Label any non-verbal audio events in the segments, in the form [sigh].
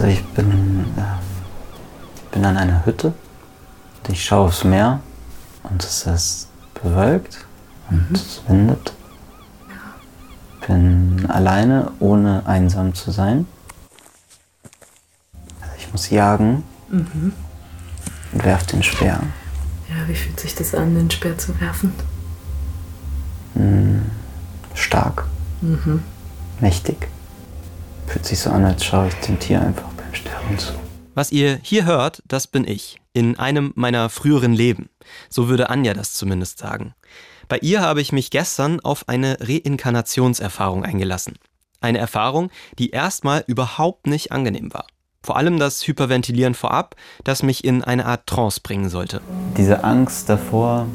Also ich bin, äh, bin an einer Hütte. Ich schaue aufs Meer und es ist bewölkt und mhm. es windet. Bin alleine, ohne einsam zu sein. Also ich muss jagen mhm. und werfe den Speer. Ja, wie fühlt sich das an, den Speer zu werfen? Hm, stark. Mhm. Mächtig. Fühlt sich so an, als schaue ich dem Tier einfach Sterben zu. Was ihr hier hört, das bin ich. In einem meiner früheren Leben. So würde Anja das zumindest sagen. Bei ihr habe ich mich gestern auf eine Reinkarnationserfahrung eingelassen. Eine Erfahrung, die erstmal überhaupt nicht angenehm war. Vor allem das Hyperventilieren vorab, das mich in eine Art Trance bringen sollte. Diese Angst davor,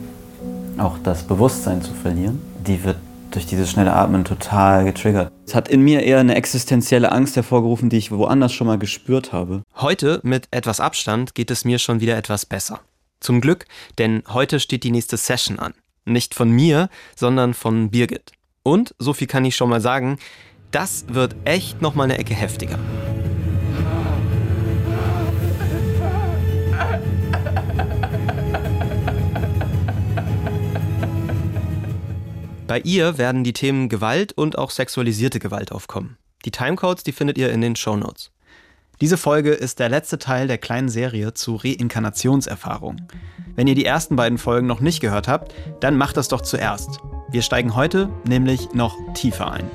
auch das Bewusstsein zu verlieren, die wird durch dieses schnelle Atmen total getriggert. Es hat in mir eher eine existenzielle Angst hervorgerufen, die ich woanders schon mal gespürt habe. Heute, mit etwas Abstand, geht es mir schon wieder etwas besser. Zum Glück, denn heute steht die nächste Session an. Nicht von mir, sondern von Birgit. Und, so viel kann ich schon mal sagen, das wird echt nochmal eine Ecke heftiger. Bei ihr werden die Themen Gewalt und auch sexualisierte Gewalt aufkommen. Die Timecodes, die findet ihr in den Show Notes. Diese Folge ist der letzte Teil der kleinen Serie zu Reinkarnationserfahrungen. Wenn ihr die ersten beiden Folgen noch nicht gehört habt, dann macht das doch zuerst. Wir steigen heute nämlich noch tiefer ein.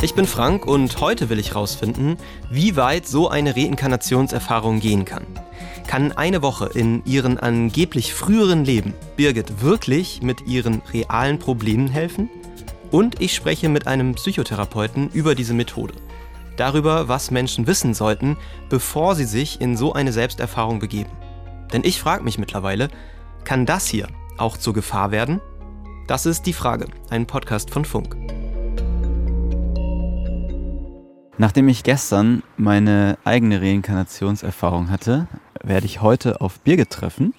Ich bin Frank und heute will ich herausfinden, wie weit so eine Reinkarnationserfahrung gehen kann. Kann eine Woche in ihren angeblich früheren Leben Birgit wirklich mit ihren realen Problemen helfen? Und ich spreche mit einem Psychotherapeuten über diese Methode. Darüber, was Menschen wissen sollten, bevor sie sich in so eine Selbsterfahrung begeben. Denn ich frage mich mittlerweile, kann das hier auch zur Gefahr werden? Das ist die Frage, ein Podcast von Funk. Nachdem ich gestern meine eigene Reinkarnationserfahrung hatte, werde ich heute auf Birgit treffen.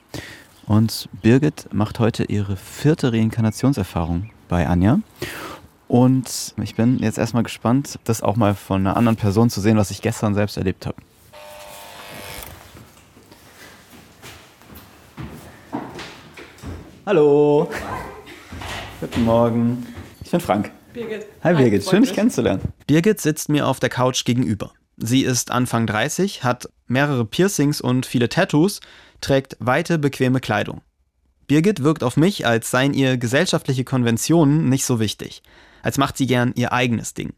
Und Birgit macht heute ihre vierte Reinkarnationserfahrung bei Anja. Und ich bin jetzt erstmal gespannt, das auch mal von einer anderen Person zu sehen, was ich gestern selbst erlebt habe. Hallo. Guten Morgen. Ich bin Frank. Birgit. Hi Birgit, schön dich kennenzulernen. Birgit sitzt mir auf der Couch gegenüber. Sie ist Anfang 30, hat mehrere Piercings und viele Tattoos, trägt weite, bequeme Kleidung. Birgit wirkt auf mich, als seien ihr gesellschaftliche Konventionen nicht so wichtig, als macht sie gern ihr eigenes Ding.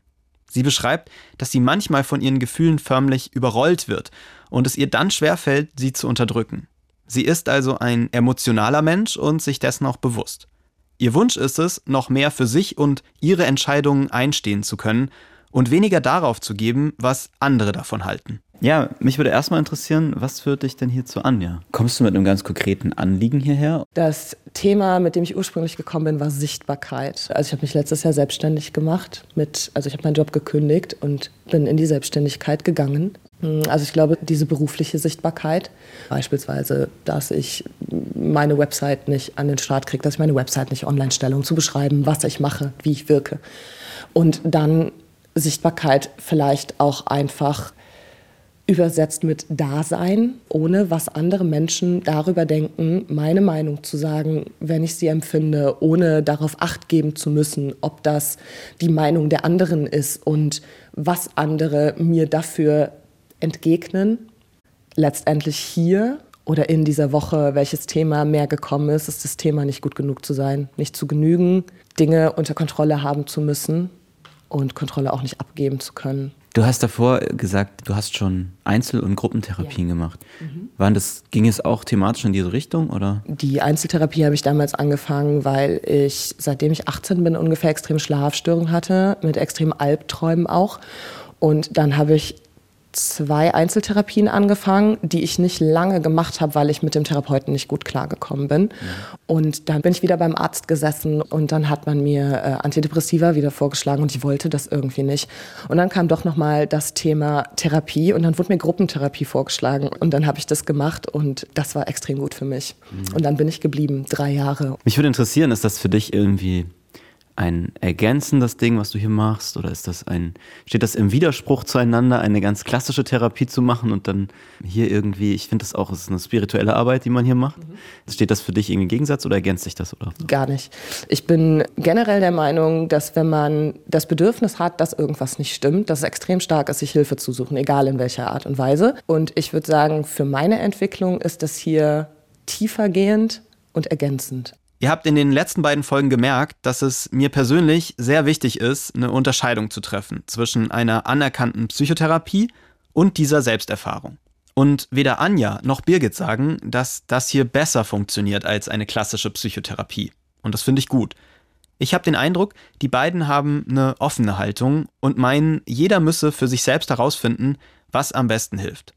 Sie beschreibt, dass sie manchmal von ihren Gefühlen förmlich überrollt wird und es ihr dann schwerfällt, sie zu unterdrücken. Sie ist also ein emotionaler Mensch und sich dessen auch bewusst. Ihr Wunsch ist es, noch mehr für sich und ihre Entscheidungen einstehen zu können und weniger darauf zu geben, was andere davon halten. Ja, mich würde erstmal interessieren, was führt dich denn hier zu Anja? Kommst du mit einem ganz konkreten Anliegen hierher? Das Thema, mit dem ich ursprünglich gekommen bin, war Sichtbarkeit. Also ich habe mich letztes Jahr selbstständig gemacht mit, also ich habe meinen Job gekündigt und bin in die Selbstständigkeit gegangen. Also ich glaube, diese berufliche Sichtbarkeit, beispielsweise, dass ich meine Website nicht an den Start kriege, dass ich meine Website nicht online stelle, um zu beschreiben, was ich mache, wie ich wirke. Und dann Sichtbarkeit vielleicht auch einfach übersetzt mit Dasein, ohne was andere Menschen darüber denken, meine Meinung zu sagen, wenn ich sie empfinde, ohne darauf acht geben zu müssen, ob das die Meinung der anderen ist und was andere mir dafür entgegnen. Letztendlich hier oder in dieser Woche, welches Thema mehr gekommen ist, ist das Thema nicht gut genug zu sein, nicht zu genügen, Dinge unter Kontrolle haben zu müssen und Kontrolle auch nicht abgeben zu können. Du hast davor gesagt, du hast schon Einzel- und Gruppentherapien ja. gemacht. Mhm. Waren das, ging es auch thematisch in diese Richtung? Oder? Die Einzeltherapie habe ich damals angefangen, weil ich, seitdem ich 18 bin, ungefähr extrem Schlafstörungen hatte, mit extremen Albträumen auch. Und dann habe ich zwei Einzeltherapien angefangen, die ich nicht lange gemacht habe, weil ich mit dem Therapeuten nicht gut klargekommen bin. Ja. Und dann bin ich wieder beim Arzt gesessen und dann hat man mir äh, Antidepressiva wieder vorgeschlagen und ich wollte das irgendwie nicht. Und dann kam doch nochmal das Thema Therapie und dann wurde mir Gruppentherapie vorgeschlagen und dann habe ich das gemacht und das war extrem gut für mich. Mhm. Und dann bin ich geblieben, drei Jahre. Mich würde interessieren, ist das für dich irgendwie ein ergänzendes Ding, was du hier machst? Oder ist das ein, steht das im Widerspruch zueinander, eine ganz klassische Therapie zu machen und dann hier irgendwie, ich finde das auch, es ist eine spirituelle Arbeit, die man hier macht. Mhm. Steht das für dich irgendwie im Gegensatz oder ergänzt sich das? Oder? Gar nicht. Ich bin generell der Meinung, dass wenn man das Bedürfnis hat, dass irgendwas nicht stimmt, dass es extrem stark ist, sich Hilfe zu suchen, egal in welcher Art und Weise. Und ich würde sagen, für meine Entwicklung ist das hier tiefergehend und ergänzend. Ihr habt in den letzten beiden Folgen gemerkt, dass es mir persönlich sehr wichtig ist, eine Unterscheidung zu treffen zwischen einer anerkannten Psychotherapie und dieser Selbsterfahrung. Und weder Anja noch Birgit sagen, dass das hier besser funktioniert als eine klassische Psychotherapie. Und das finde ich gut. Ich habe den Eindruck, die beiden haben eine offene Haltung und meinen, jeder müsse für sich selbst herausfinden, was am besten hilft.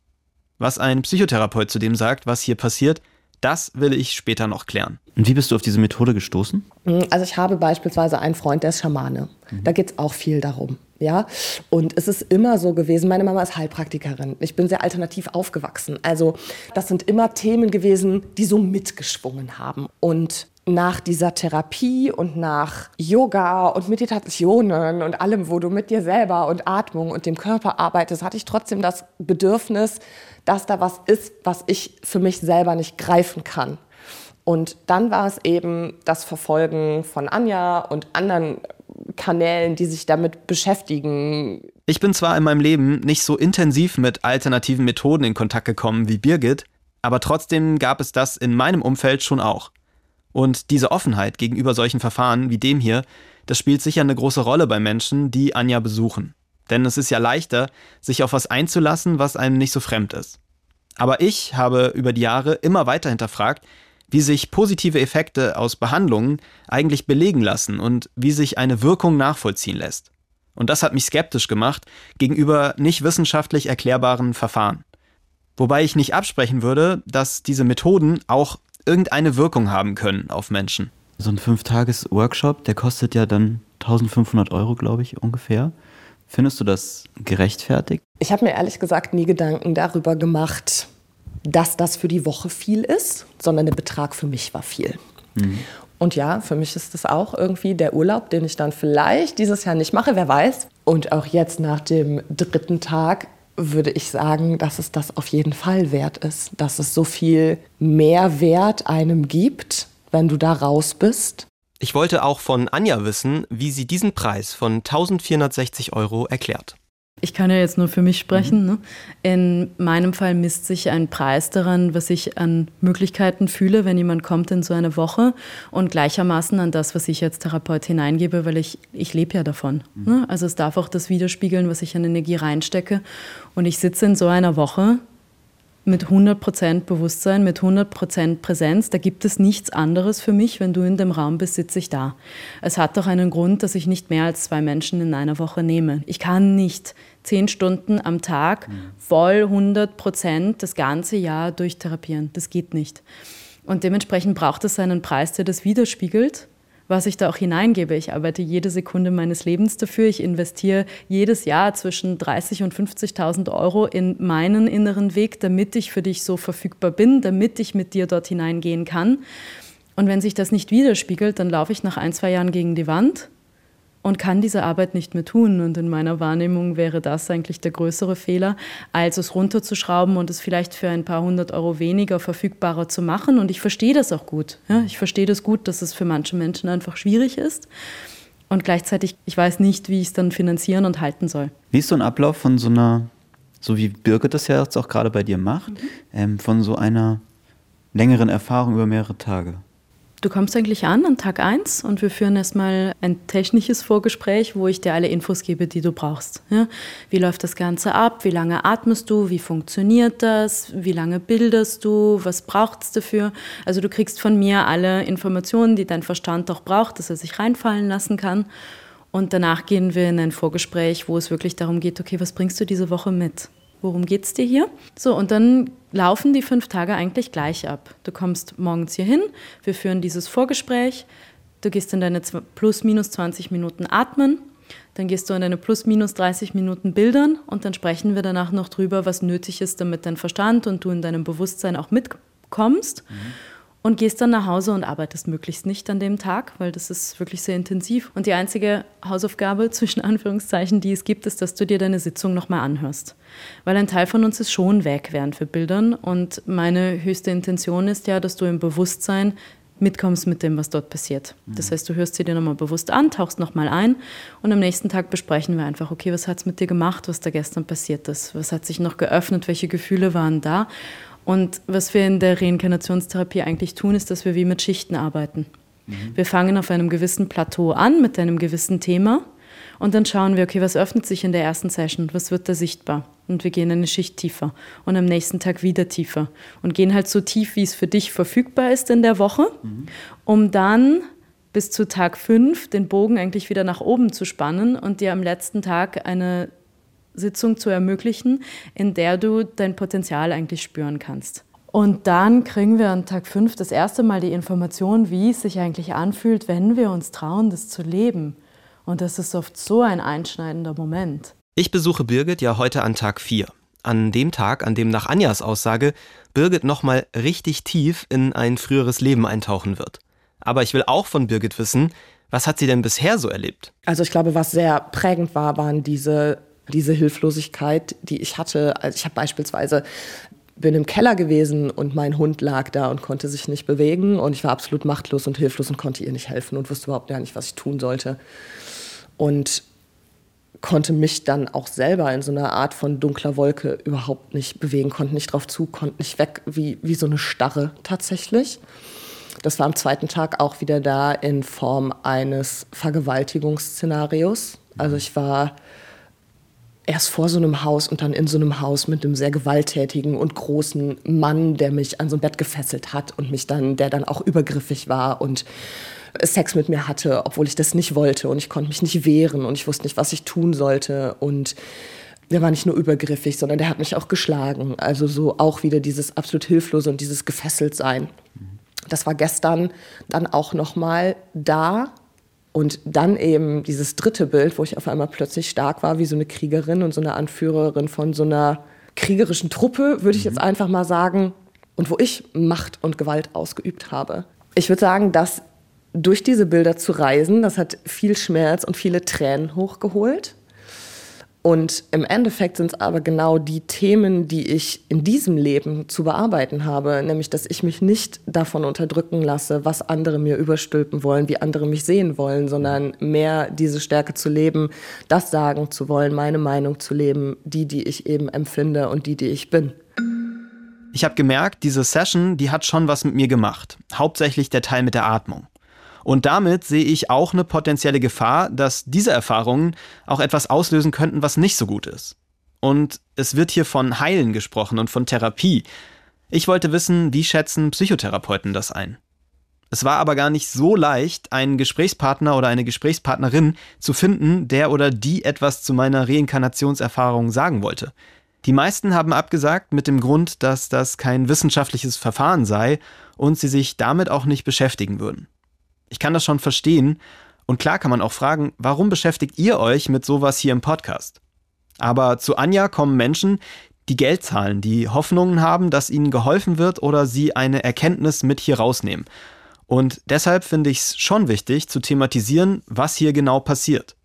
Was ein Psychotherapeut zu dem sagt, was hier passiert, das will ich später noch klären. Und wie bist du auf diese Methode gestoßen? Mm, also ich habe beispielsweise einen Freund, der ist Schamane. Mhm. Da geht es auch viel darum. Ja, und es ist immer so gewesen, meine Mama ist Heilpraktikerin. Ich bin sehr alternativ aufgewachsen. Also das sind immer Themen gewesen, die so mitgeschwungen haben. Und nach dieser Therapie und nach Yoga und Meditationen und allem, wo du mit dir selber und Atmung und dem Körper arbeitest, hatte ich trotzdem das Bedürfnis, dass da was ist, was ich für mich selber nicht greifen kann. Und dann war es eben das Verfolgen von Anja und anderen Kanälen, die sich damit beschäftigen. Ich bin zwar in meinem Leben nicht so intensiv mit alternativen Methoden in Kontakt gekommen wie Birgit, aber trotzdem gab es das in meinem Umfeld schon auch. Und diese Offenheit gegenüber solchen Verfahren wie dem hier, das spielt sicher eine große Rolle bei Menschen, die Anja besuchen. Denn es ist ja leichter, sich auf was einzulassen, was einem nicht so fremd ist. Aber ich habe über die Jahre immer weiter hinterfragt, wie sich positive Effekte aus Behandlungen eigentlich belegen lassen und wie sich eine Wirkung nachvollziehen lässt. Und das hat mich skeptisch gemacht gegenüber nicht wissenschaftlich erklärbaren Verfahren. Wobei ich nicht absprechen würde, dass diese Methoden auch irgendeine Wirkung haben können auf Menschen. So ein Fünf-Tages-Workshop, der kostet ja dann 1500 Euro, glaube ich, ungefähr. Findest du das gerechtfertigt? Ich habe mir ehrlich gesagt nie Gedanken darüber gemacht, dass das für die Woche viel ist, sondern der Betrag für mich war viel. Mhm. Und ja, für mich ist das auch irgendwie der Urlaub, den ich dann vielleicht dieses Jahr nicht mache, wer weiß. Und auch jetzt nach dem dritten Tag würde ich sagen, dass es das auf jeden Fall wert ist, dass es so viel Mehrwert einem gibt, wenn du da raus bist. Ich wollte auch von Anja wissen, wie sie diesen Preis von 1460 Euro erklärt. Ich kann ja jetzt nur für mich sprechen. Mhm. Ne? In meinem Fall misst sich ein Preis daran, was ich an Möglichkeiten fühle, wenn jemand kommt in so eine Woche und gleichermaßen an das, was ich als Therapeut hineingebe, weil ich, ich lebe ja davon. Mhm. Ne? Also es darf auch das widerspiegeln, was ich an Energie reinstecke. Und ich sitze in so einer Woche mit 100% Bewusstsein, mit 100% Präsenz. Da gibt es nichts anderes für mich. Wenn du in dem Raum bist, sitze ich da. Es hat doch einen Grund, dass ich nicht mehr als zwei Menschen in einer Woche nehme. Ich kann nicht zehn Stunden am Tag voll 100% das ganze Jahr durchtherapieren. Das geht nicht. Und dementsprechend braucht es einen Preis, der das widerspiegelt was ich da auch hineingebe. Ich arbeite jede Sekunde meines Lebens dafür. Ich investiere jedes Jahr zwischen 30.000 und 50.000 Euro in meinen inneren Weg, damit ich für dich so verfügbar bin, damit ich mit dir dort hineingehen kann. Und wenn sich das nicht widerspiegelt, dann laufe ich nach ein, zwei Jahren gegen die Wand und kann diese Arbeit nicht mehr tun. Und in meiner Wahrnehmung wäre das eigentlich der größere Fehler, als es runterzuschrauben und es vielleicht für ein paar hundert Euro weniger verfügbarer zu machen. Und ich verstehe das auch gut. Ja, ich verstehe das gut, dass es für manche Menschen einfach schwierig ist. Und gleichzeitig, ich weiß nicht, wie ich es dann finanzieren und halten soll. Wie ist so ein Ablauf von so einer, so wie Birgit das ja jetzt auch gerade bei dir macht, mhm. ähm, von so einer längeren Erfahrung über mehrere Tage? Du kommst eigentlich an an Tag 1 und wir führen erstmal ein technisches Vorgespräch, wo ich dir alle Infos gebe, die du brauchst. Ja? Wie läuft das Ganze ab? Wie lange atmest du? Wie funktioniert das? Wie lange bildest du? Was braucht es dafür? Also du kriegst von mir alle Informationen, die dein Verstand auch braucht, dass er sich reinfallen lassen kann. Und danach gehen wir in ein Vorgespräch, wo es wirklich darum geht, okay, was bringst du diese Woche mit? Worum geht es dir hier? So, und dann laufen die fünf Tage eigentlich gleich ab. Du kommst morgens hier hin, wir führen dieses Vorgespräch, du gehst in deine plus minus 20 Minuten atmen, dann gehst du in deine plus minus 30 Minuten bildern und dann sprechen wir danach noch drüber, was nötig ist, damit dein Verstand und du in deinem Bewusstsein auch mitkommst. Mhm. Und gehst dann nach Hause und arbeitest möglichst nicht an dem Tag, weil das ist wirklich sehr intensiv. Und die einzige Hausaufgabe [laughs] zwischen Anführungszeichen, die es gibt, ist, dass du dir deine Sitzung nochmal anhörst. Weil ein Teil von uns ist schon weg während wir bildern und meine höchste Intention ist ja, dass du im Bewusstsein mitkommst mit dem, was dort passiert. Das heißt, du hörst sie dir nochmal bewusst an, tauchst nochmal ein und am nächsten Tag besprechen wir einfach, okay, was hat es mit dir gemacht, was da gestern passiert ist, was hat sich noch geöffnet, welche Gefühle waren da und was wir in der Reinkarnationstherapie eigentlich tun, ist, dass wir wie mit Schichten arbeiten. Mhm. Wir fangen auf einem gewissen Plateau an mit einem gewissen Thema und dann schauen wir, okay, was öffnet sich in der ersten Session, was wird da sichtbar? Und wir gehen eine Schicht tiefer und am nächsten Tag wieder tiefer und gehen halt so tief, wie es für dich verfügbar ist in der Woche, mhm. um dann bis zu Tag 5 den Bogen eigentlich wieder nach oben zu spannen und dir am letzten Tag eine Sitzung zu ermöglichen, in der du dein Potenzial eigentlich spüren kannst. Und dann kriegen wir an Tag 5 das erste Mal die Information, wie es sich eigentlich anfühlt, wenn wir uns trauen, das zu leben. Und das ist oft so ein einschneidender Moment. Ich besuche Birgit ja heute an Tag 4. An dem Tag, an dem nach Anjas Aussage Birgit nochmal richtig tief in ein früheres Leben eintauchen wird. Aber ich will auch von Birgit wissen, was hat sie denn bisher so erlebt? Also ich glaube, was sehr prägend war, waren diese diese Hilflosigkeit, die ich hatte. Also ich habe beispielsweise bin im Keller gewesen und mein Hund lag da und konnte sich nicht bewegen und ich war absolut machtlos und hilflos und konnte ihr nicht helfen und wusste überhaupt gar nicht, was ich tun sollte. Und konnte mich dann auch selber in so einer Art von dunkler Wolke überhaupt nicht bewegen, konnte nicht drauf zu, konnte nicht weg, wie, wie so eine Starre tatsächlich. Das war am zweiten Tag auch wieder da in Form eines Vergewaltigungsszenarios. Also ich war erst vor so einem Haus und dann in so einem Haus mit einem sehr gewalttätigen und großen Mann, der mich an so ein Bett gefesselt hat und mich dann, der dann auch übergriffig war und Sex mit mir hatte, obwohl ich das nicht wollte und ich konnte mich nicht wehren und ich wusste nicht, was ich tun sollte und der war nicht nur übergriffig, sondern der hat mich auch geschlagen. Also so auch wieder dieses absolut hilflose und dieses gefesselt sein. Das war gestern dann auch noch mal da und dann eben dieses dritte Bild, wo ich auf einmal plötzlich stark war, wie so eine Kriegerin und so eine Anführerin von so einer kriegerischen Truppe, würde ich jetzt mhm. einfach mal sagen, und wo ich Macht und Gewalt ausgeübt habe. Ich würde sagen, dass durch diese Bilder zu reisen, das hat viel Schmerz und viele Tränen hochgeholt. Und im Endeffekt sind es aber genau die Themen, die ich in diesem Leben zu bearbeiten habe, nämlich dass ich mich nicht davon unterdrücken lasse, was andere mir überstülpen wollen, wie andere mich sehen wollen, sondern mehr diese Stärke zu leben, das sagen zu wollen, meine Meinung zu leben, die, die ich eben empfinde und die, die ich bin. Ich habe gemerkt, diese Session, die hat schon was mit mir gemacht, hauptsächlich der Teil mit der Atmung. Und damit sehe ich auch eine potenzielle Gefahr, dass diese Erfahrungen auch etwas auslösen könnten, was nicht so gut ist. Und es wird hier von Heilen gesprochen und von Therapie. Ich wollte wissen, wie schätzen Psychotherapeuten das ein? Es war aber gar nicht so leicht, einen Gesprächspartner oder eine Gesprächspartnerin zu finden, der oder die etwas zu meiner Reinkarnationserfahrung sagen wollte. Die meisten haben abgesagt mit dem Grund, dass das kein wissenschaftliches Verfahren sei und sie sich damit auch nicht beschäftigen würden. Ich kann das schon verstehen. Und klar kann man auch fragen, warum beschäftigt ihr euch mit sowas hier im Podcast? Aber zu Anja kommen Menschen, die Geld zahlen, die Hoffnungen haben, dass ihnen geholfen wird oder sie eine Erkenntnis mit hier rausnehmen. Und deshalb finde ich es schon wichtig zu thematisieren, was hier genau passiert.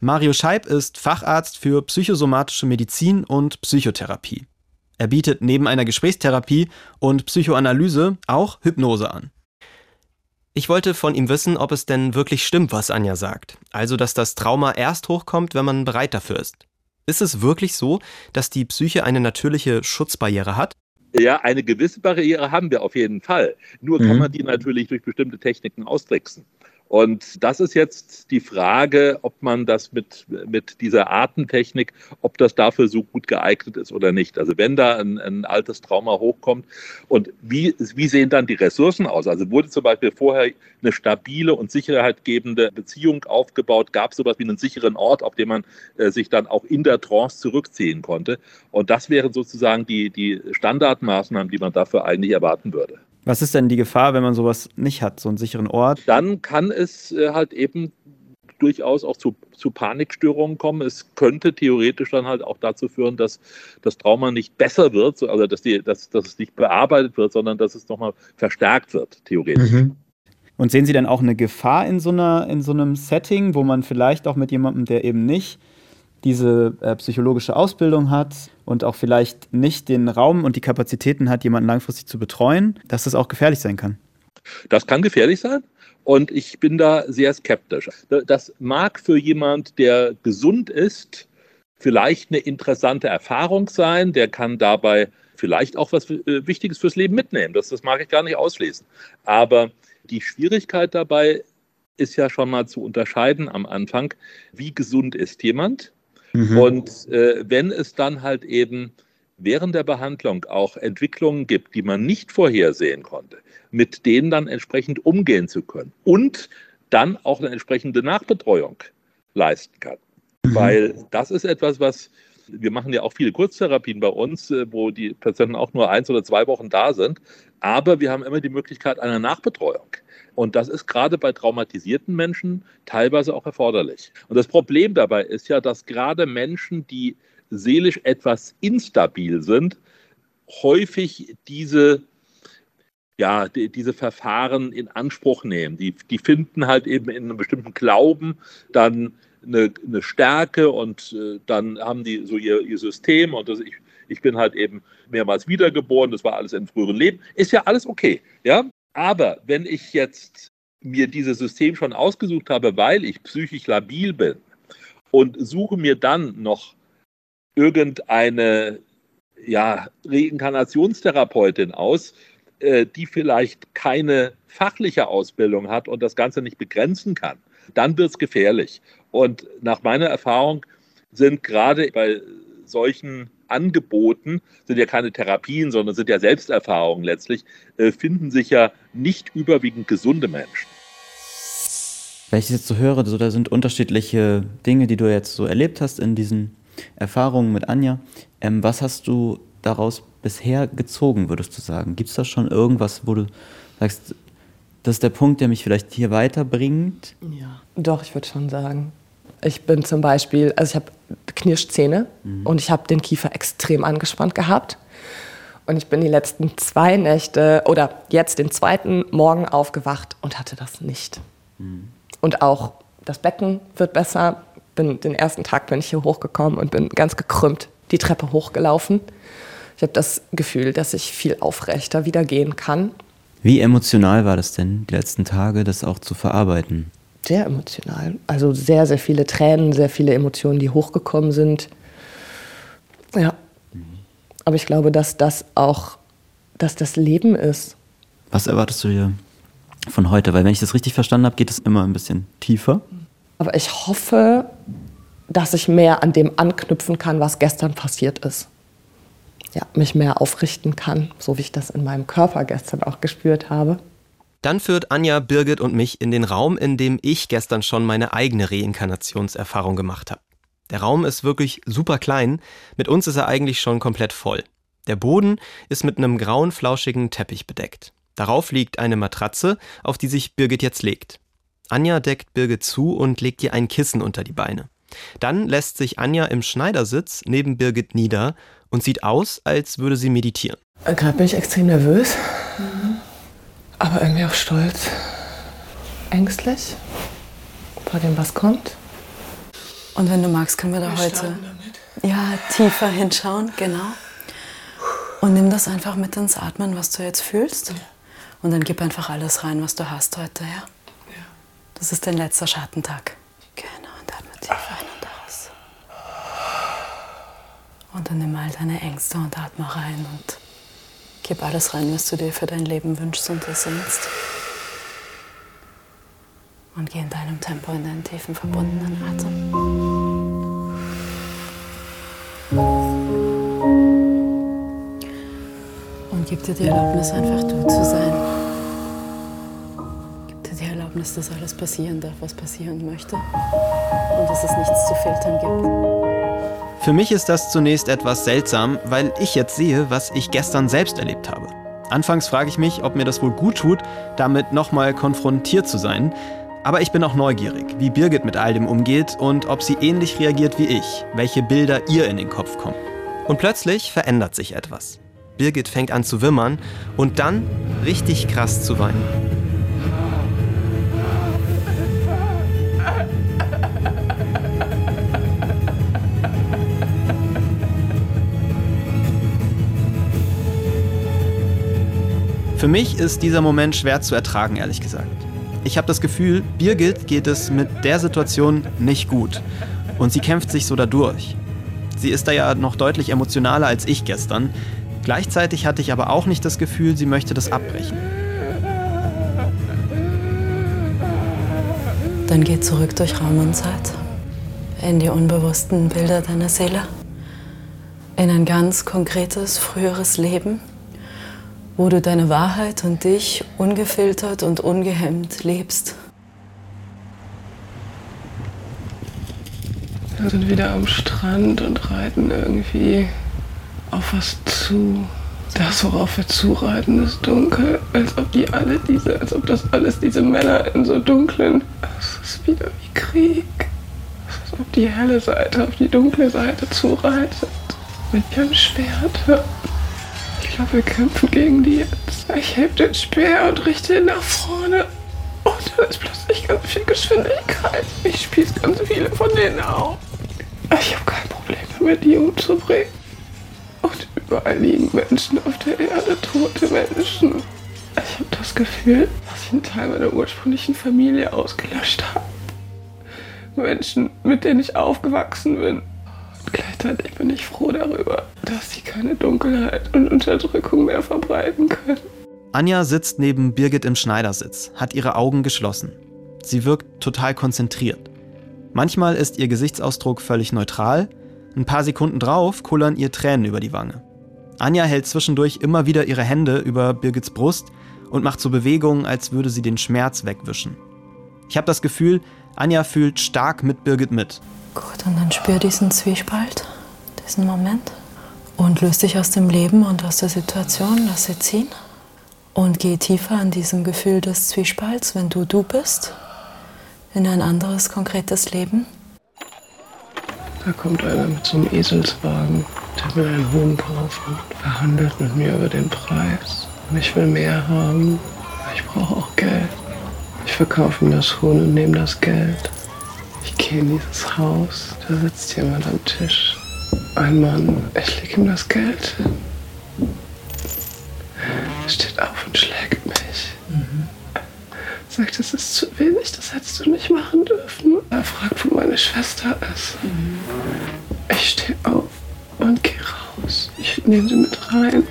Mario Scheib ist Facharzt für psychosomatische Medizin und Psychotherapie. Er bietet neben einer Gesprächstherapie und Psychoanalyse auch Hypnose an. Ich wollte von ihm wissen, ob es denn wirklich stimmt, was Anja sagt. Also, dass das Trauma erst hochkommt, wenn man bereit dafür ist. Ist es wirklich so, dass die Psyche eine natürliche Schutzbarriere hat? Ja, eine gewisse Barriere haben wir auf jeden Fall. Nur kann mhm. man die natürlich durch bestimmte Techniken austricksen. Und das ist jetzt die Frage, ob man das mit, mit dieser Artentechnik, ob das dafür so gut geeignet ist oder nicht. Also wenn da ein, ein altes Trauma hochkommt und wie, wie sehen dann die Ressourcen aus? Also wurde zum Beispiel vorher eine stabile und sicherheitgebende Beziehung aufgebaut? Gab es sowas wie einen sicheren Ort, auf dem man äh, sich dann auch in der Trance zurückziehen konnte? Und das wären sozusagen die, die Standardmaßnahmen, die man dafür eigentlich erwarten würde. Was ist denn die Gefahr, wenn man sowas nicht hat, so einen sicheren Ort? Dann kann es äh, halt eben durchaus auch zu, zu Panikstörungen kommen. Es könnte theoretisch dann halt auch dazu führen, dass das Trauma nicht besser wird, also dass, die, dass, dass es nicht bearbeitet wird, sondern dass es nochmal verstärkt wird, theoretisch. Mhm. Und sehen Sie denn auch eine Gefahr in so, einer, in so einem Setting, wo man vielleicht auch mit jemandem, der eben nicht diese äh, psychologische Ausbildung hat und auch vielleicht nicht den Raum und die Kapazitäten hat, jemanden langfristig zu betreuen, dass das auch gefährlich sein kann? Das kann gefährlich sein. Und ich bin da sehr skeptisch. Das mag für jemand, der gesund ist, vielleicht eine interessante Erfahrung sein. Der kann dabei vielleicht auch was äh, Wichtiges fürs Leben mitnehmen. Das, das mag ich gar nicht ausschließen. Aber die Schwierigkeit dabei ist ja schon mal zu unterscheiden am Anfang, wie gesund ist jemand. Mhm. Und äh, wenn es dann halt eben während der Behandlung auch Entwicklungen gibt, die man nicht vorhersehen konnte, mit denen dann entsprechend umgehen zu können und dann auch eine entsprechende Nachbetreuung leisten kann. Mhm. Weil das ist etwas, was wir machen ja auch viele Kurztherapien bei uns, äh, wo die Patienten auch nur eins oder zwei Wochen da sind. Aber wir haben immer die Möglichkeit einer Nachbetreuung. Und das ist gerade bei traumatisierten Menschen teilweise auch erforderlich. Und das Problem dabei ist ja, dass gerade Menschen, die seelisch etwas instabil sind, häufig diese ja, die, diese Verfahren in Anspruch nehmen. Die, die finden halt eben in einem bestimmten Glauben dann eine, eine Stärke und äh, dann haben die so ihr, ihr System und das, ich, ich bin halt eben mehrmals wiedergeboren, das war alles in früheren Leben. Ist ja alles okay, ja. Aber wenn ich jetzt mir dieses System schon ausgesucht habe, weil ich psychisch labil bin und suche mir dann noch irgendeine ja, Reinkarnationstherapeutin aus, äh, die vielleicht keine fachliche Ausbildung hat und das Ganze nicht begrenzen kann, dann wird es gefährlich. Und nach meiner Erfahrung sind gerade bei solchen Angeboten, sind ja keine Therapien, sondern sind ja Selbsterfahrungen letztlich, äh, finden sich ja nicht überwiegend gesunde Menschen. Wenn ich das jetzt so höre, so, da sind unterschiedliche Dinge, die du jetzt so erlebt hast in diesen Erfahrungen mit Anja. Ähm, was hast du daraus bisher gezogen, würdest du sagen? Gibt es da schon irgendwas, wo du sagst, das ist der Punkt, der mich vielleicht hier weiterbringt? Ja, doch, ich würde schon sagen. Ich bin zum Beispiel, also ich habe Knirschzähne mhm. und ich habe den Kiefer extrem angespannt gehabt. Und ich bin die letzten zwei Nächte oder jetzt den zweiten Morgen aufgewacht und hatte das nicht. Mhm. Und auch das Becken wird besser. Bin den ersten Tag bin ich hier hochgekommen und bin ganz gekrümmt die Treppe hochgelaufen. Ich habe das Gefühl, dass ich viel aufrechter wieder gehen kann. Wie emotional war das denn, die letzten Tage, das auch zu verarbeiten? Sehr emotional. Also sehr, sehr viele Tränen, sehr viele Emotionen, die hochgekommen sind. Ja. Aber ich glaube, dass das auch, dass das Leben ist. Was erwartest du dir von heute? Weil wenn ich das richtig verstanden habe, geht es immer ein bisschen tiefer. Aber ich hoffe, dass ich mehr an dem anknüpfen kann, was gestern passiert ist. Ja, mich mehr aufrichten kann, so wie ich das in meinem Körper gestern auch gespürt habe. Dann führt Anja, Birgit und mich in den Raum, in dem ich gestern schon meine eigene Reinkarnationserfahrung gemacht habe. Der Raum ist wirklich super klein, mit uns ist er eigentlich schon komplett voll. Der Boden ist mit einem grauen, flauschigen Teppich bedeckt. Darauf liegt eine Matratze, auf die sich Birgit jetzt legt. Anja deckt Birgit zu und legt ihr ein Kissen unter die Beine. Dann lässt sich Anja im Schneidersitz neben Birgit nieder und sieht aus, als würde sie meditieren. Gerade bin ich extrem nervös. Mhm aber irgendwie auch stolz, ängstlich vor dem, was kommt. Und wenn du magst, können wir da wir heute ja, tiefer hinschauen, genau. Und nimm das einfach mit ins Atmen, was du jetzt fühlst. Ja. Und dann gib einfach alles rein, was du hast heute, ja? ja. Das ist dein letzter Schattentag. Genau, und atme tief ein und aus. Und dann nimm all deine Ängste und atme rein und Gib alles rein, was du dir für dein Leben wünschst und ersehnst. Und geh in deinem Tempo in deinen tiefen, verbundenen Atem. Und gib dir die Erlaubnis, einfach du zu sein. Gib dir die Erlaubnis, dass alles passieren darf, was passieren möchte. Und dass es nichts zu filtern gibt. Für mich ist das zunächst etwas seltsam, weil ich jetzt sehe, was ich gestern selbst erlebt habe. Anfangs frage ich mich, ob mir das wohl gut tut, damit nochmal konfrontiert zu sein. Aber ich bin auch neugierig, wie Birgit mit all dem umgeht und ob sie ähnlich reagiert wie ich, welche Bilder ihr in den Kopf kommen. Und plötzlich verändert sich etwas. Birgit fängt an zu wimmern und dann richtig krass zu weinen. Für mich ist dieser Moment schwer zu ertragen, ehrlich gesagt. Ich habe das Gefühl, Birgit geht es mit der Situation nicht gut. Und sie kämpft sich so dadurch. Sie ist da ja noch deutlich emotionaler als ich gestern. Gleichzeitig hatte ich aber auch nicht das Gefühl, sie möchte das abbrechen. Dann geh zurück durch Raum und Zeit. In die unbewussten Bilder deiner Seele. In ein ganz konkretes, früheres Leben wo du deine Wahrheit und dich ungefiltert und ungehemmt lebst. Wir sind wieder am Strand und reiten irgendwie auf was zu. Das, worauf wir zureiten, ist dunkel, als ob die alle diese, als ob das alles diese Männer in so dunklen. Es ist wieder wie Krieg. Als ob die helle Seite auf die dunkle Seite zureitet. Mit ihrem Schwert. Ich glaube, wir kämpfen gegen die jetzt. Ich heb den Speer und richte ihn nach vorne. Und dann ist plötzlich ganz viel Geschwindigkeit. Ich spieße ganz viele von denen auf. Ich habe kein Problem damit, die umzubringen. Und überall liegen Menschen auf der Erde, tote Menschen. Ich habe das Gefühl, dass ich einen Teil meiner ursprünglichen Familie ausgelöscht habe. Menschen, mit denen ich aufgewachsen bin. Gleichzeitig bin ich froh darüber, dass sie keine Dunkelheit und Unterdrückung mehr verbreiten können. Anja sitzt neben Birgit im Schneidersitz, hat ihre Augen geschlossen. Sie wirkt total konzentriert. Manchmal ist ihr Gesichtsausdruck völlig neutral, ein paar Sekunden drauf kullern ihr Tränen über die Wange. Anja hält zwischendurch immer wieder ihre Hände über Birgits Brust und macht so Bewegungen, als würde sie den Schmerz wegwischen. Ich habe das Gefühl, Anja fühlt stark mit Birgit mit. Gut, und dann spür diesen Zwiespalt, diesen Moment. Und löst dich aus dem Leben und aus der Situation, lass sie ziehen. Und geh tiefer an diesem Gefühl des Zwiespalts, wenn du du bist, in ein anderes, konkretes Leben. Da kommt einer mit so einem Eselswagen, der will einen Huhn kaufen, verhandelt mit mir über den Preis. Und ich will mehr haben. Ich brauche auch Geld. Ich verkaufe ihm das Huhn und nehme das Geld. Ich gehe in dieses Haus, da sitzt jemand am Tisch. Ein Mann, ich lege ihm das Geld hin. Er steht auf und schlägt mich. Mhm. Sagt, es ist zu wenig, das hättest du nicht machen dürfen. Er fragt, wo meine Schwester ist. Mhm. Ich stehe auf und gehe raus. Ich nehme sie mit rein.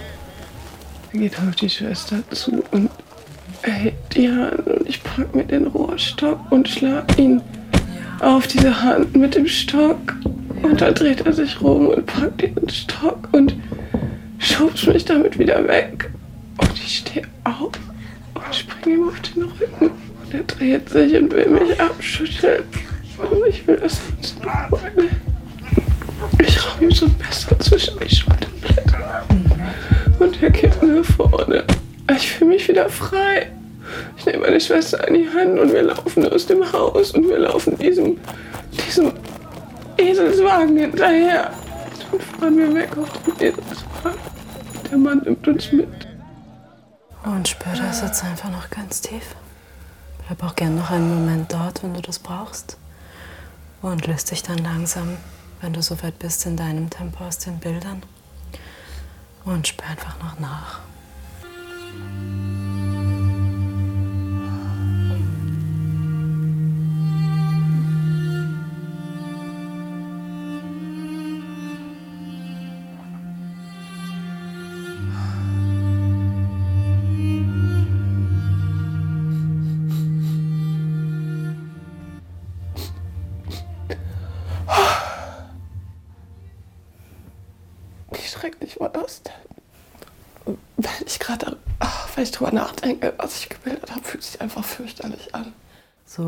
Er geht auf die Schwester zu und er hebt die Hand und ich pack mir den Rohrstock und schlag ihn auf diese Hand mit dem Stock. Und dann dreht er sich rum und packt den Stock und schubst mich damit wieder weg. Und ich stehe auf und springe ihm auf den Rücken. Und er dreht sich und will mich abschütteln. Und ich will das nicht. Ich rauche ihm so ein Messer zwischen die Schulterblätter. Und er kippt mir vorne. Ich fühle mich wieder frei. Ich nehme meine Schwester an die Hand und wir laufen aus dem Haus und wir laufen diesem, diesem Eselswagen hinterher. Dann fahren wir weg auf dem Eselswagen. Der Mann nimmt uns mit. Und spür das jetzt einfach noch ganz tief. Bleib auch gern noch einen Moment dort, wenn du das brauchst. Und löst dich dann langsam, wenn du soweit bist, in deinem Tempo aus den Bildern. Und spür einfach noch nach.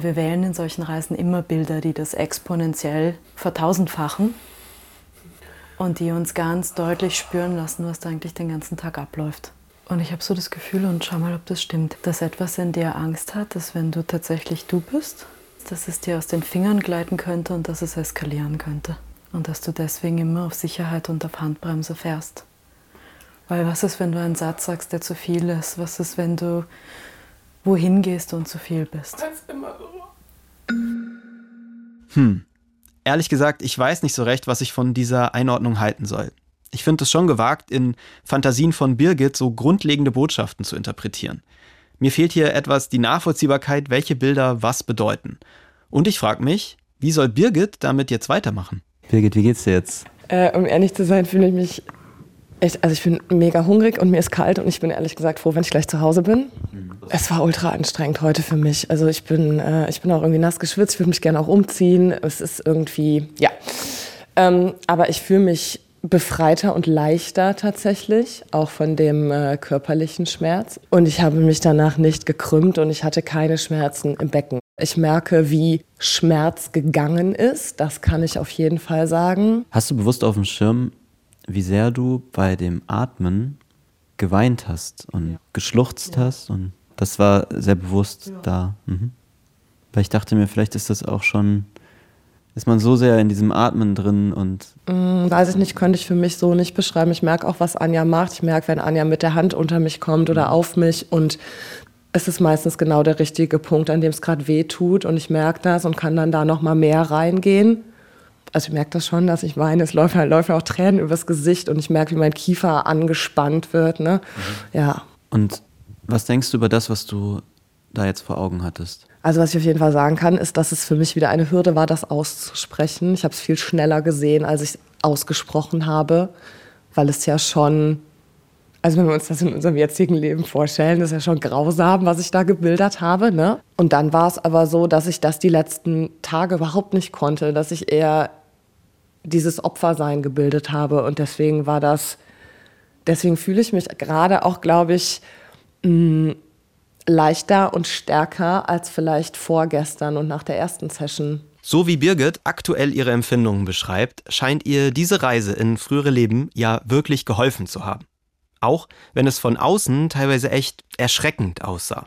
So, wir wählen in solchen Reisen immer Bilder, die das exponentiell vertausendfachen und die uns ganz deutlich spüren lassen, was da eigentlich den ganzen Tag abläuft. Und ich habe so das Gefühl, und schau mal, ob das stimmt, dass etwas in dir Angst hat, dass wenn du tatsächlich du bist, dass es dir aus den Fingern gleiten könnte und dass es eskalieren könnte. Und dass du deswegen immer auf Sicherheit und auf Handbremse fährst. Weil was ist, wenn du einen Satz sagst, der zu viel ist? Was ist, wenn du wohin gehst und zu viel bist? Das ist immer so. Hm. Ehrlich gesagt, ich weiß nicht so recht, was ich von dieser Einordnung halten soll. Ich finde es schon gewagt, in Fantasien von Birgit so grundlegende Botschaften zu interpretieren. Mir fehlt hier etwas die Nachvollziehbarkeit, welche Bilder was bedeuten. Und ich frage mich, wie soll Birgit damit jetzt weitermachen? Birgit, wie geht's dir jetzt? Äh, um ehrlich zu sein, fühle ich mich echt, also ich bin mega hungrig und mir ist kalt und ich bin ehrlich gesagt froh, wenn ich gleich zu Hause bin. Mhm. Es war ultra anstrengend heute für mich. Also ich bin, äh, ich bin auch irgendwie nass geschwitzt, ich würde mich gerne auch umziehen. Es ist irgendwie, ja. Ähm, aber ich fühle mich befreiter und leichter tatsächlich, auch von dem äh, körperlichen Schmerz. Und ich habe mich danach nicht gekrümmt und ich hatte keine Schmerzen im Becken. Ich merke, wie Schmerz gegangen ist. Das kann ich auf jeden Fall sagen. Hast du bewusst auf dem Schirm, wie sehr du bei dem Atmen geweint hast und ja. geschluchzt ja. hast. Und das war sehr bewusst ja. da. Mhm. Weil ich dachte mir, vielleicht ist das auch schon, ist man so sehr in diesem Atmen drin und. Mm, weiß ich nicht, könnte ich für mich so nicht beschreiben. Ich merke auch, was Anja macht. Ich merke, wenn Anja mit der Hand unter mich kommt oder mhm. auf mich und es ist meistens genau der richtige Punkt, an dem es gerade weh tut und ich merke das und kann dann da noch mal mehr reingehen also ich merke das schon, dass ich weine. Es läuft, läuft auch Tränen übers Gesicht und ich merke, wie mein Kiefer angespannt wird. Ne? Mhm. Ja. Und was denkst du über das, was du da jetzt vor Augen hattest? Also was ich auf jeden Fall sagen kann, ist, dass es für mich wieder eine Hürde war, das auszusprechen. Ich habe es viel schneller gesehen, als ich es ausgesprochen habe, weil es ja schon, also wenn wir uns das in unserem jetzigen Leben vorstellen, das ist ja schon grausam, was ich da gebildet habe. Ne? Und dann war es aber so, dass ich das die letzten Tage überhaupt nicht konnte, dass ich eher dieses Opfersein gebildet habe. Und deswegen war das, deswegen fühle ich mich gerade auch, glaube ich, mh, mm, leichter und stärker als vielleicht vorgestern und nach der ersten Session. So wie Birgit aktuell ihre Empfindungen beschreibt, scheint ihr diese Reise in frühere Leben ja wirklich geholfen zu haben. Auch wenn es von außen teilweise echt erschreckend aussah.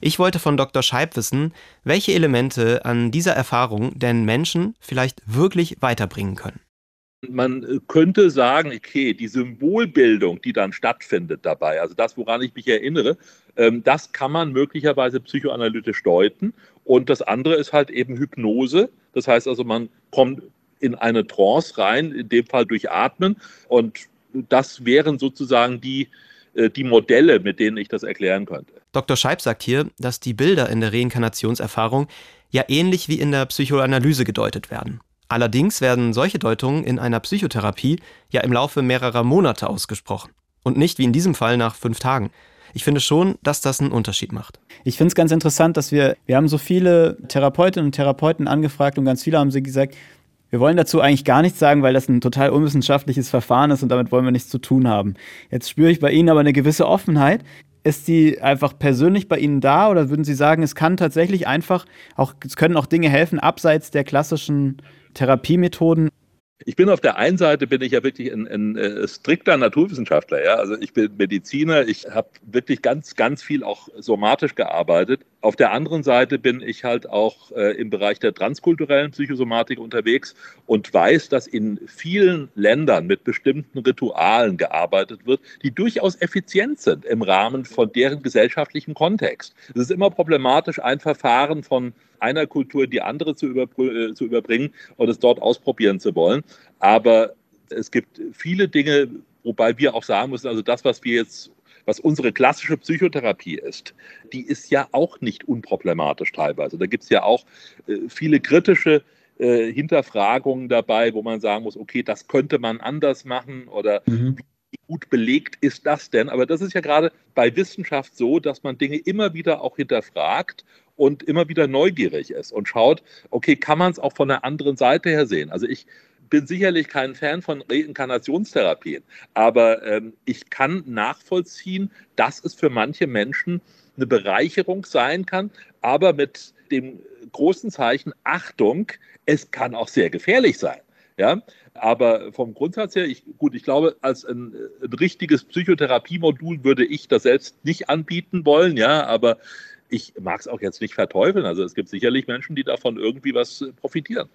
Ich wollte von Dr. Scheib wissen, welche Elemente an dieser Erfahrung denn Menschen vielleicht wirklich weiterbringen können. Man könnte sagen, okay, die Symbolbildung, die dann stattfindet dabei, also das, woran ich mich erinnere, ähm, das kann man möglicherweise psychoanalytisch deuten. Und das andere ist halt eben Hypnose. Das heißt also, man kommt in eine Trance rein, in dem Fall durch Atmen. Und das wären sozusagen die, äh, die Modelle, mit denen ich das erklären könnte. Dr. Scheib sagt hier, dass die Bilder in der Reinkarnationserfahrung ja ähnlich wie in der Psychoanalyse gedeutet werden. Allerdings werden solche Deutungen in einer Psychotherapie ja im Laufe mehrerer Monate ausgesprochen und nicht wie in diesem Fall nach fünf Tagen. Ich finde schon, dass das einen Unterschied macht. Ich finde es ganz interessant, dass wir, wir haben so viele Therapeutinnen und Therapeuten angefragt und ganz viele haben sie gesagt, wir wollen dazu eigentlich gar nichts sagen, weil das ein total unwissenschaftliches Verfahren ist und damit wollen wir nichts zu tun haben. Jetzt spüre ich bei Ihnen aber eine gewisse Offenheit. Ist die einfach persönlich bei Ihnen da oder würden Sie sagen, es kann tatsächlich einfach auch, es können auch Dinge helfen abseits der klassischen Therapiemethoden? Ich bin auf der einen Seite bin ich ja wirklich ein, ein, ein äh, strikter Naturwissenschaftler, ja. Also ich bin Mediziner, ich habe wirklich ganz, ganz viel auch somatisch gearbeitet. Auf der anderen Seite bin ich halt auch äh, im Bereich der transkulturellen Psychosomatik unterwegs und weiß, dass in vielen Ländern mit bestimmten Ritualen gearbeitet wird, die durchaus effizient sind im Rahmen von deren gesellschaftlichen Kontext. Es ist immer problematisch, ein Verfahren von einer Kultur in die andere zu, äh, zu überbringen und es dort ausprobieren zu wollen. Aber es gibt viele Dinge, wobei wir auch sagen müssen, also das, was wir jetzt was unsere klassische Psychotherapie ist, die ist ja auch nicht unproblematisch teilweise. Da gibt es ja auch äh, viele kritische äh, Hinterfragungen dabei, wo man sagen muss, okay, das könnte man anders machen oder mhm. Wie gut belegt ist das denn? Aber das ist ja gerade bei Wissenschaft so, dass man Dinge immer wieder auch hinterfragt und immer wieder neugierig ist und schaut, okay, kann man es auch von der anderen Seite her sehen? Also ich bin sicherlich kein Fan von Reinkarnationstherapien, aber ähm, ich kann nachvollziehen, dass es für manche Menschen eine Bereicherung sein kann, aber mit dem großen Zeichen Achtung, es kann auch sehr gefährlich sein. Ja, aber vom Grundsatz her, ich, gut, ich glaube, als ein, ein richtiges Psychotherapiemodul würde ich das selbst nicht anbieten wollen, ja, aber ich mag es auch jetzt nicht verteufeln. Also es gibt sicherlich Menschen, die davon irgendwie was profitieren.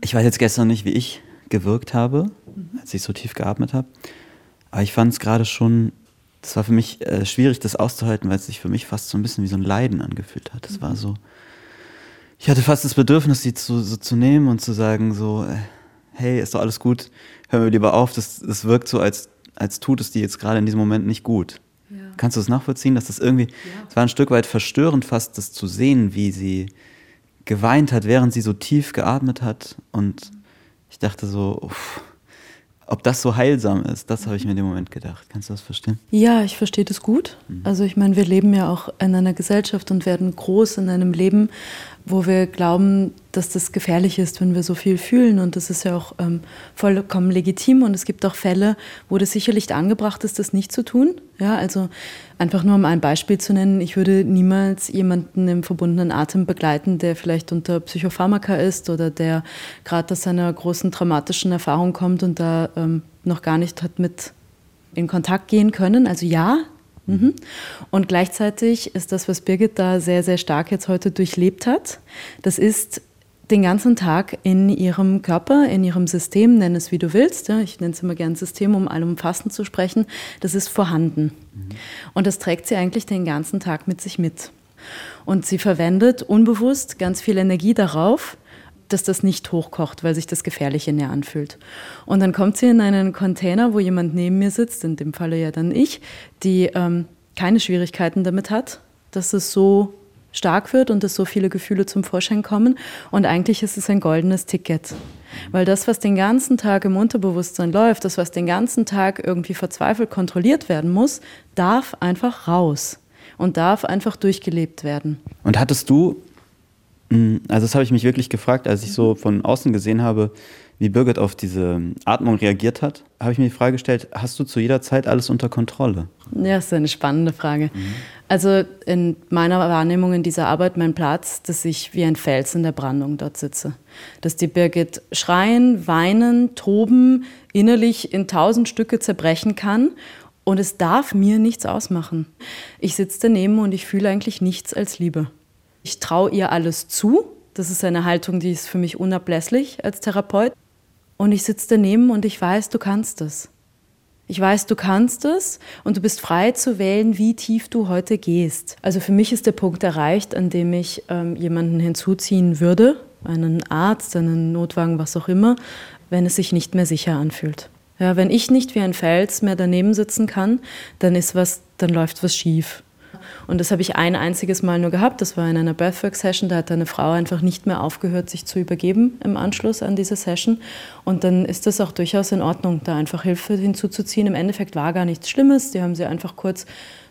Ich weiß jetzt gestern nicht, wie ich gewirkt habe, als ich so tief geatmet habe. Aber ich fand es gerade schon, das war für mich äh, schwierig, das auszuhalten, weil es sich für mich fast so ein bisschen wie so ein Leiden angefühlt hat. Das war so, ich hatte fast das Bedürfnis, sie zu, so zu nehmen und zu sagen, so, äh, hey, ist doch alles gut, hören wir lieber auf. Das, das wirkt so, als, als tut es dir jetzt gerade in diesem Moment nicht gut. Ja. Kannst du das nachvollziehen, dass das irgendwie, es ja. war ein Stück weit verstörend fast, das zu sehen, wie sie geweint hat, während sie so tief geatmet hat. Und ich dachte so, uff, ob das so heilsam ist, das habe ich mir in dem Moment gedacht. Kannst du das verstehen? Ja, ich verstehe das gut. Mhm. Also ich meine, wir leben ja auch in einer Gesellschaft und werden groß in einem Leben, wo wir glauben, dass das gefährlich ist, wenn wir so viel fühlen. Und das ist ja auch ähm, vollkommen legitim. Und es gibt auch Fälle, wo das sicherlich angebracht ist, das nicht zu tun. Ja, also einfach nur um ein Beispiel zu nennen, ich würde niemals jemanden im verbundenen Atem begleiten, der vielleicht unter Psychopharmaka ist oder der gerade aus einer großen traumatischen Erfahrung kommt und da ähm, noch gar nicht hat mit in Kontakt gehen können. Also ja, Mhm. Und gleichzeitig ist das, was Birgit da sehr, sehr stark jetzt heute durchlebt hat, das ist den ganzen Tag in ihrem Körper, in ihrem System, nenn es wie du willst, ja, ich nenne es immer gern System, um allumfassend zu sprechen, das ist vorhanden. Mhm. Und das trägt sie eigentlich den ganzen Tag mit sich mit. Und sie verwendet unbewusst ganz viel Energie darauf, dass das nicht hochkocht, weil sich das Gefährliche näher anfühlt. Und dann kommt sie in einen Container, wo jemand neben mir sitzt, in dem Falle ja dann ich, die ähm, keine Schwierigkeiten damit hat, dass es so stark wird und dass so viele Gefühle zum Vorschein kommen. Und eigentlich ist es ein goldenes Ticket. Weil das, was den ganzen Tag im Unterbewusstsein läuft, das, was den ganzen Tag irgendwie verzweifelt kontrolliert werden muss, darf einfach raus und darf einfach durchgelebt werden. Und hattest du also das habe ich mich wirklich gefragt, als ich so von außen gesehen habe, wie Birgit auf diese Atmung reagiert hat, habe ich mir die Frage gestellt, hast du zu jeder Zeit alles unter Kontrolle? Ja, das ist eine spannende Frage. Mhm. Also in meiner Wahrnehmung in dieser Arbeit mein Platz, dass ich wie ein Fels in der Brandung dort sitze. Dass die Birgit schreien, weinen, toben, innerlich in tausend Stücke zerbrechen kann und es darf mir nichts ausmachen. Ich sitze daneben und ich fühle eigentlich nichts als Liebe. Ich traue ihr alles zu. Das ist eine Haltung, die ist für mich unablässlich als Therapeut. Und ich sitze daneben und ich weiß, du kannst es. Ich weiß, du kannst es und du bist frei zu wählen, wie tief du heute gehst. Also für mich ist der Punkt erreicht, an dem ich ähm, jemanden hinzuziehen würde, einen Arzt, einen Notwagen, was auch immer, wenn es sich nicht mehr sicher anfühlt. Ja, wenn ich nicht wie ein Fels mehr daneben sitzen kann, dann ist was, dann läuft was schief. Und das habe ich ein einziges Mal nur gehabt. Das war in einer Breathwork-Session. Da hat eine Frau einfach nicht mehr aufgehört, sich zu übergeben im Anschluss an diese Session. Und dann ist das auch durchaus in Ordnung, da einfach Hilfe hinzuzuziehen. Im Endeffekt war gar nichts Schlimmes. Die haben sie einfach kurz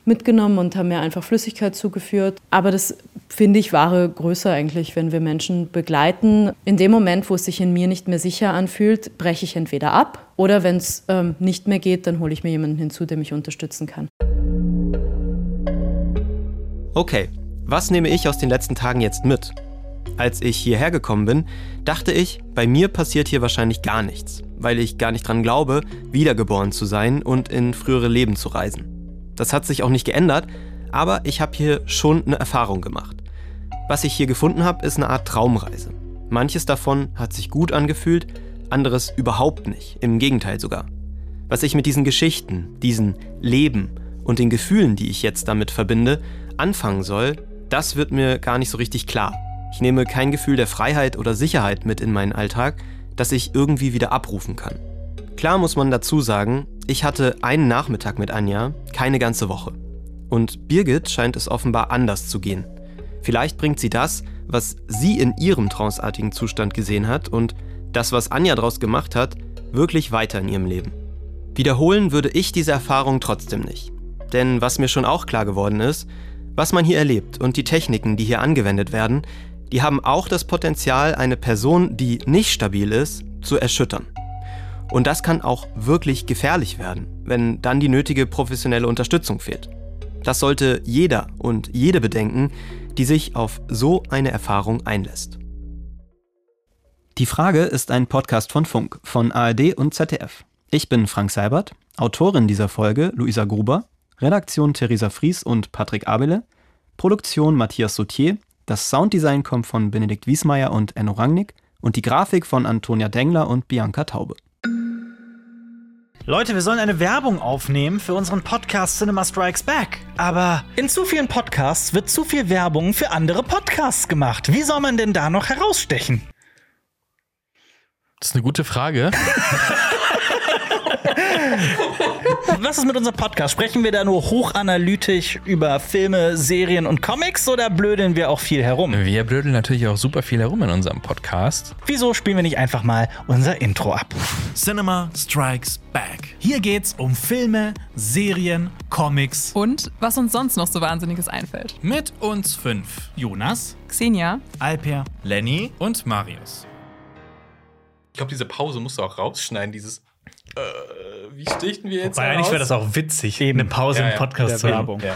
mitgenommen und haben mir einfach Flüssigkeit zugeführt. Aber das finde ich wahre Größe eigentlich, wenn wir Menschen begleiten. In dem Moment, wo es sich in mir nicht mehr sicher anfühlt, breche ich entweder ab oder wenn es ähm, nicht mehr geht, dann hole ich mir jemanden hinzu, der mich unterstützen kann. Okay, was nehme ich aus den letzten Tagen jetzt mit? Als ich hierher gekommen bin, dachte ich, bei mir passiert hier wahrscheinlich gar nichts, weil ich gar nicht dran glaube, wiedergeboren zu sein und in frühere Leben zu reisen. Das hat sich auch nicht geändert, aber ich habe hier schon eine Erfahrung gemacht. Was ich hier gefunden habe, ist eine Art Traumreise. Manches davon hat sich gut angefühlt, anderes überhaupt nicht, im Gegenteil sogar. Was ich mit diesen Geschichten, diesen Leben und den Gefühlen, die ich jetzt damit verbinde, anfangen soll, das wird mir gar nicht so richtig klar. Ich nehme kein Gefühl der Freiheit oder Sicherheit mit in meinen Alltag, das ich irgendwie wieder abrufen kann. Klar muss man dazu sagen, ich hatte einen Nachmittag mit Anja, keine ganze Woche. Und Birgit scheint es offenbar anders zu gehen. Vielleicht bringt sie das, was sie in ihrem tranceartigen Zustand gesehen hat und das, was Anja daraus gemacht hat, wirklich weiter in ihrem Leben. Wiederholen würde ich diese Erfahrung trotzdem nicht. Denn was mir schon auch klar geworden ist, was man hier erlebt und die Techniken, die hier angewendet werden, die haben auch das Potenzial, eine Person, die nicht stabil ist, zu erschüttern. Und das kann auch wirklich gefährlich werden, wenn dann die nötige professionelle Unterstützung fehlt. Das sollte jeder und jede bedenken, die sich auf so eine Erfahrung einlässt. Die Frage ist ein Podcast von Funk, von ARD und ZDF. Ich bin Frank Seibert, Autorin dieser Folge Luisa Gruber, Redaktion Theresa Fries und Patrick Abele, Produktion Matthias Sautier, das Sounddesign kommt von Benedikt Wiesmeier und Enno Rangnick und die Grafik von Antonia Dengler und Bianca Taube. Leute, wir sollen eine Werbung aufnehmen für unseren Podcast Cinema Strikes Back. Aber in zu vielen Podcasts wird zu viel Werbung für andere Podcasts gemacht. Wie soll man denn da noch herausstechen? Das ist eine gute Frage. [laughs] Was ist mit unserem Podcast? Sprechen wir da nur hochanalytisch über Filme, Serien und Comics oder blödeln wir auch viel herum? Wir blödeln natürlich auch super viel herum in unserem Podcast. Wieso spielen wir nicht einfach mal unser Intro ab? Cinema Strikes Back. Hier geht's um Filme, Serien, Comics. Und was uns sonst noch so Wahnsinniges einfällt. Mit uns fünf. Jonas, Xenia, Alper, Lenny. und Marius. Ich glaube, diese Pause musst du auch rausschneiden, dieses. Äh, wie stichten wir jetzt? Weil eigentlich wäre das auch witzig, Eben. eine Pause Ja, im. Podcast zu haben. Werbung. Ja.